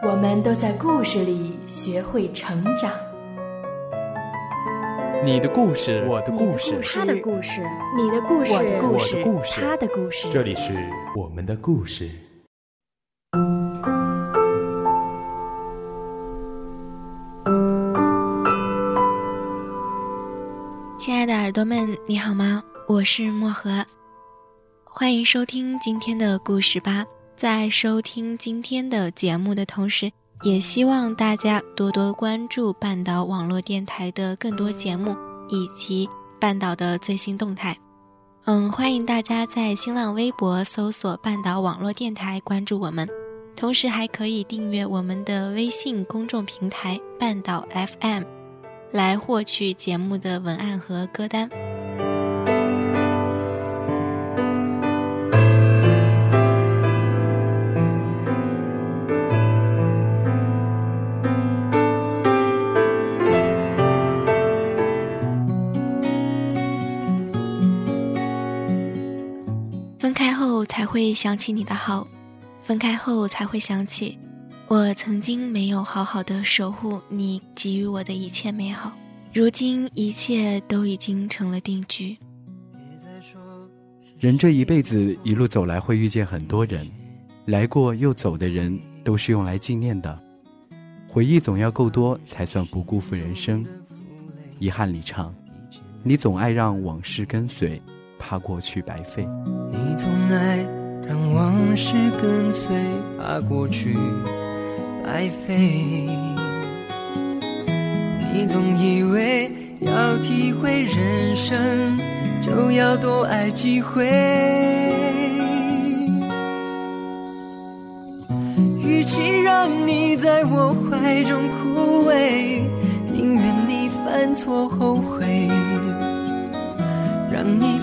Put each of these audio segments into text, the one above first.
我们都在故事里学会成长。你的故事，我的故事，他的故事，你的故事，我的故事，故事他的故事。这里是我们的故事。亲爱的耳朵们，你好吗？我是漠河，欢迎收听今天的故事吧。在收听今天的节目的同时，也希望大家多多关注半岛网络电台的更多节目以及半岛的最新动态。嗯，欢迎大家在新浪微博搜索“半岛网络电台”关注我们，同时还可以订阅我们的微信公众平台“半岛 FM”，来获取节目的文案和歌单。才会想起你的好，分开后才会想起，我曾经没有好好的守护你给予我的一切美好，如今一切都已经成了定局。人这一辈子一路走来会遇见很多人，来过又走的人都是用来纪念的，回忆总要够多才算不辜负人生。遗憾里唱，你总爱让往事跟随。怕过去白费，你总爱让往事跟随，怕过去白费。你总以为要体会人生，就要多爱几回。与其让你在我怀中枯萎，宁愿你犯错后悔。让你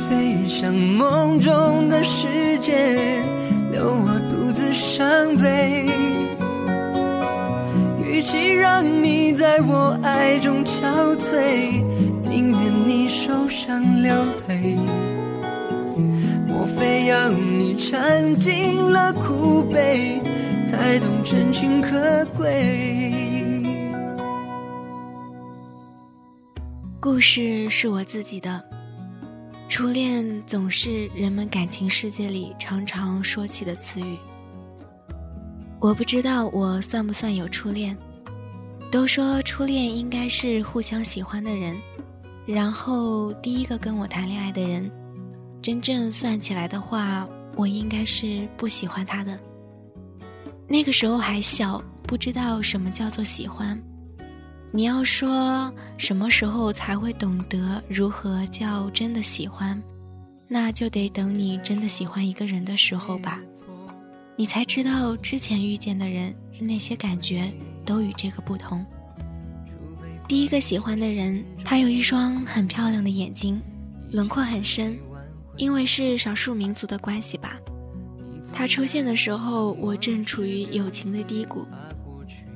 像梦中的世界，留我独自伤悲。与其让你在我爱中憔悴，宁愿你受伤流泪。莫非要你尝尽了苦悲，才懂真情可贵？故事是我自己的。初恋总是人们感情世界里常常说起的词语。我不知道我算不算有初恋。都说初恋应该是互相喜欢的人，然后第一个跟我谈恋爱的人，真正算起来的话，我应该是不喜欢他的。那个时候还小，不知道什么叫做喜欢。你要说什么时候才会懂得如何叫真的喜欢，那就得等你真的喜欢一个人的时候吧，你才知道之前遇见的人那些感觉都与这个不同。第一个喜欢的人，他有一双很漂亮的眼睛，轮廓很深，因为是少数民族的关系吧。他出现的时候，我正处于友情的低谷。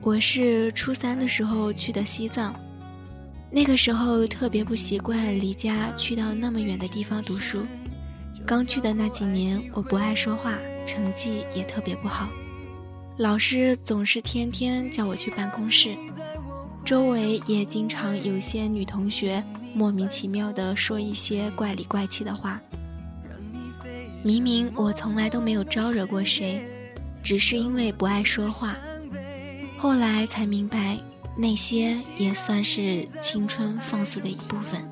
我是初三的时候去的西藏，那个时候特别不习惯离家去到那么远的地方读书。刚去的那几年，我不爱说话，成绩也特别不好，老师总是天天叫我去办公室，周围也经常有些女同学莫名其妙的说一些怪里怪气的话。明明我从来都没有招惹过谁，只是因为不爱说话。后来才明白，那些也算是青春放肆的一部分。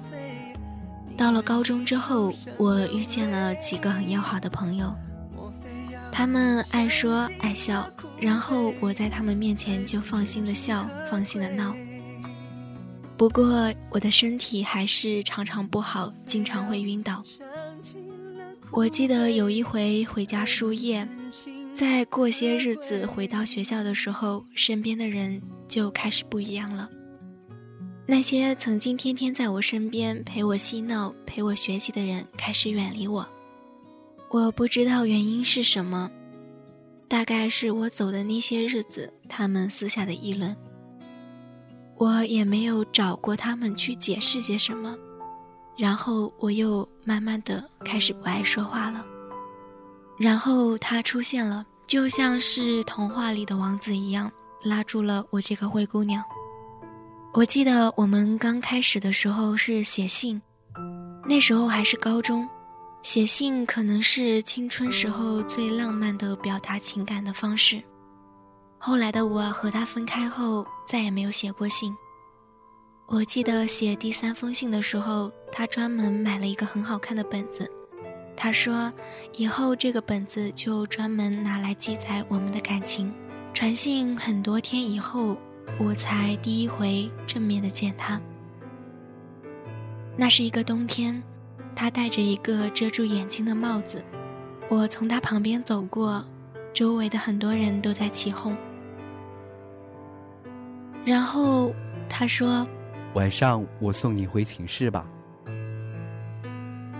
到了高中之后，我遇见了几个很要好的朋友，他们爱说爱笑，然后我在他们面前就放心的笑，放心的闹。不过我的身体还是常常不好，经常会晕倒。我记得有一回回家输液。在过些日子回到学校的时候，身边的人就开始不一样了。那些曾经天天在我身边陪我嬉闹、陪我学习的人开始远离我。我不知道原因是什么，大概是我走的那些日子，他们私下的议论。我也没有找过他们去解释些什么，然后我又慢慢的开始不爱说话了。然后他出现了，就像是童话里的王子一样，拉住了我这个灰姑娘。我记得我们刚开始的时候是写信，那时候还是高中。写信可能是青春时候最浪漫的表达情感的方式。后来的我和他分开后，再也没有写过信。我记得写第三封信的时候，他专门买了一个很好看的本子。他说，以后这个本子就专门拿来记载我们的感情。传信很多天以后，我才第一回正面的见他。那是一个冬天。他戴着一个遮住眼睛的帽子，我从他旁边走过，周围的很多人都在起哄。然后他说：“晚上我送你回寝室吧。”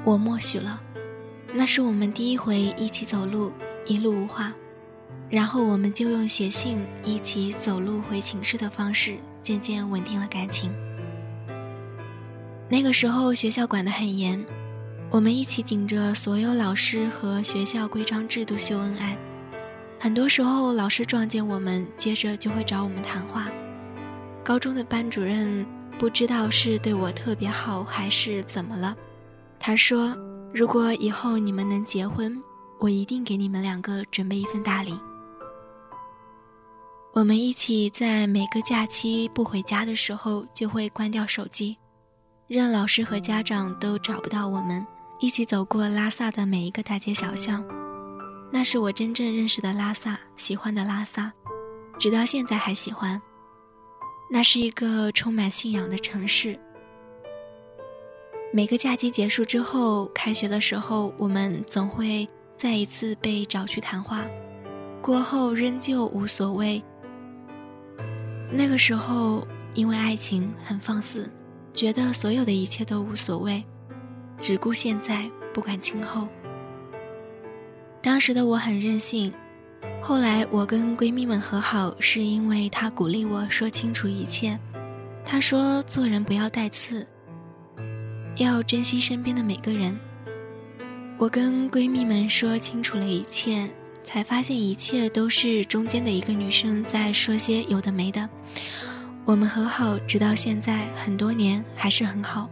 我默许了。那是我们第一回一起走路，一路无话。然后我们就用写信一起走路回寝室的方式，渐渐稳定了感情。那个时候学校管得很严。我们一起顶着所有老师和学校规章制度秀恩爱，很多时候老师撞见我们，接着就会找我们谈话。高中的班主任不知道是对我特别好还是怎么了，他说：“如果以后你们能结婚，我一定给你们两个准备一份大礼。”我们一起在每个假期不回家的时候，就会关掉手机，任老师和家长都找不到我们。一起走过拉萨的每一个大街小巷，那是我真正认识的拉萨，喜欢的拉萨，直到现在还喜欢。那是一个充满信仰的城市。每个假期结束之后，开学的时候，我们总会再一次被找去谈话，过后仍旧无所谓。那个时候，因为爱情很放肆，觉得所有的一切都无所谓。只顾现在，不管今后。当时的我很任性，后来我跟闺蜜们和好，是因为她鼓励我说清楚一切。她说做人不要带刺，要珍惜身边的每个人。我跟闺蜜们说清楚了一切，才发现一切都是中间的一个女生在说些有的没的。我们和好，直到现在很多年还是很好。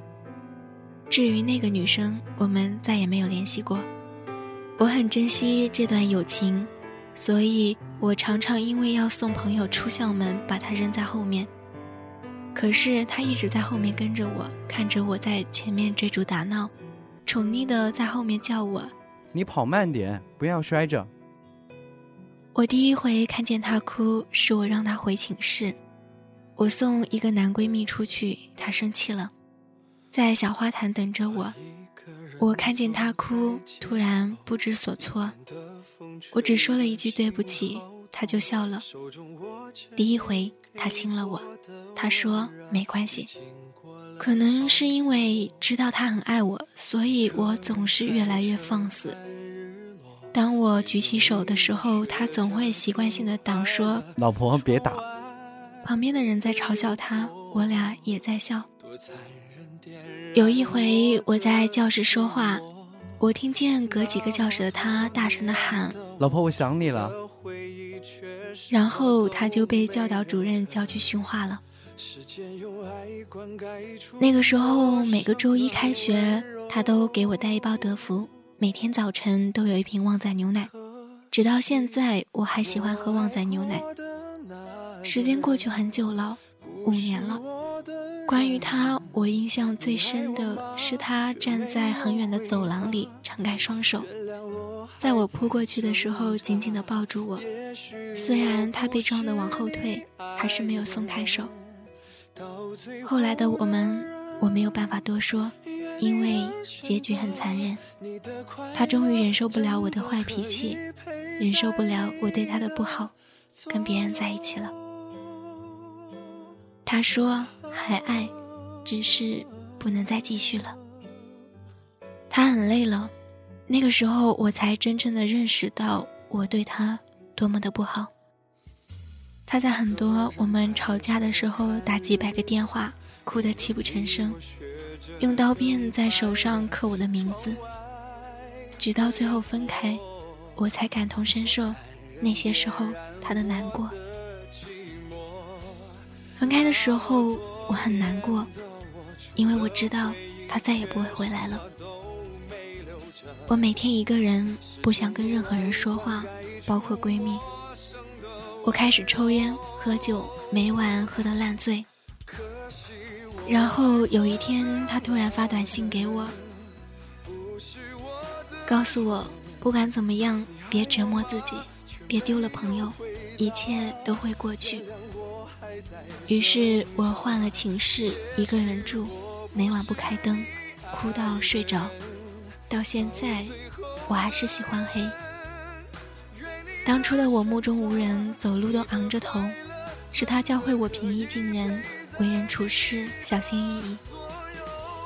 至于那个女生，我们再也没有联系过。我很珍惜这段友情，所以我常常因为要送朋友出校门，把她扔在后面。可是他一直在后面跟着我，看着我在前面追逐打闹，宠溺的在后面叫我：“你跑慢点，不要摔着。”我第一回看见他哭，是我让他回寝室。我送一个男闺蜜出去，他生气了。在小花坛等着我，我看见他哭，突然不知所措。我只说了一句对不起，他就笑了。第一回他亲了我，他说没关系。可能是因为知道他很爱我，所以我总是越来越放肆。当我举起手的时候，他总会习惯性的挡，说：“老婆别打。”旁边的人在嘲笑他，我俩也在笑。有一回我在教室说话，我听见隔几个教室的他大声的喊：“老婆，我想你了。”然后他就被教导主任叫去训话了。那个时候每个周一开学，他都给我带一包德芙，每天早晨都有一瓶旺仔牛奶。直到现在，我还喜欢喝旺仔牛奶。时间过去很久了，五年了。关于他，我印象最深的是他站在很远的走廊里，敞开双手，在我扑过去的时候，紧紧地抱住我。虽然他被撞得往后退，还是没有松开手。后来的我们，我没有办法多说，因为结局很残忍。他终于忍受不了我的坏脾气，忍受不了我对他的不好，跟别人在一起了。他说还爱，只是不能再继续了。他很累了，那个时候我才真正的认识到我对他多么的不好。他在很多我们吵架的时候打几百个电话，哭得泣不成声，用刀片在手上刻我的名字，直到最后分开，我才感同身受那些时候他的难过。分开的时候我很难过，因为我知道他再也不会回来了。我每天一个人，不想跟任何人说话，包括闺蜜。我开始抽烟喝酒，每晚喝得烂醉。然后有一天，他突然发短信给我，告诉我不管怎么样，别折磨自己，别丢了朋友，一切都会过去。于是我换了寝室，一个人住，每晚不开灯，哭到睡着。到现在，我还是喜欢黑。当初的我目中无人，走路都昂着头，是他教会我平易近人，为人处事小心翼翼。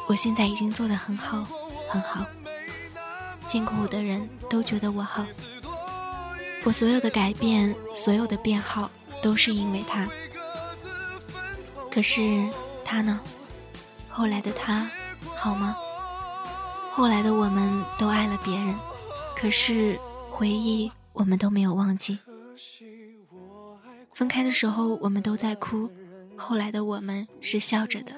我现在已经做得很好，很好。见过我的人都觉得我好。我所有的改变，所有的变好，都是因为他。可是他呢？后来的他，好吗？后来的我们都爱了别人，可是回忆。我们都没有忘记，分开的时候我们都在哭，后来的我们是笑着的，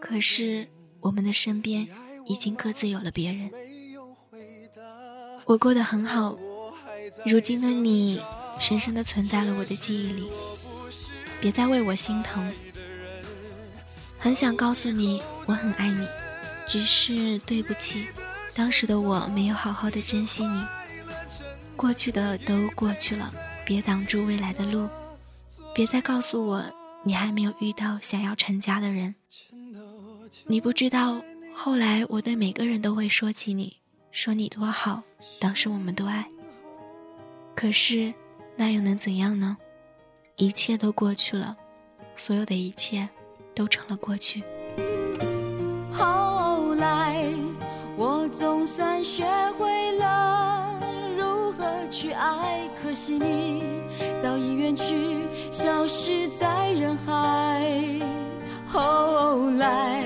可是我们的身边已经各自有了别人。我过得很好，如今的你深深的存在了我的记忆里，别再为我心疼。很想告诉你我很爱你，只是对不起，当时的我没有好好的珍惜你。过去的都过去了，别挡住未来的路，别再告诉我你还没有遇到想要成家的人。你不知道，后来我对每个人都会说起你，说你多好，当时我们都爱。可是，那又能怎样呢？一切都过去了，所有的一切都成了过去。惜你早已远去，消失在人海。后来，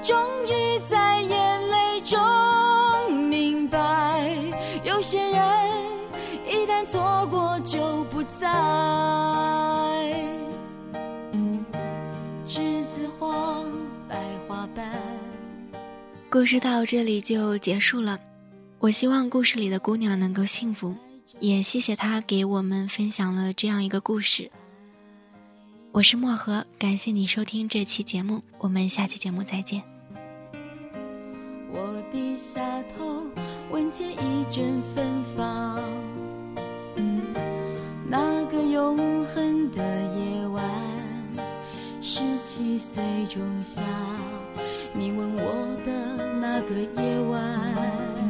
终于在眼泪中明白，有些人一旦错过就不再。栀子花，白花瓣。故事到这里就结束了。我希望故事里的姑娘能够幸福。也谢谢他给我们分享了这样一个故事。我是漠河，感谢你收听这期节目，我们下期节目再见。我低下头，闻见一阵芬芳。那个永恒的夜晚，十七岁仲夏，你吻我的那个夜晚。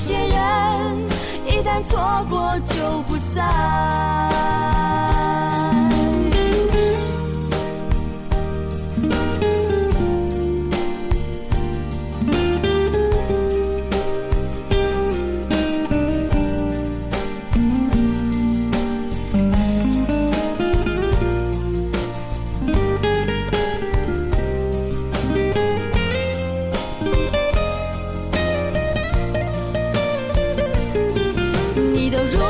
有些人一旦错过就不再。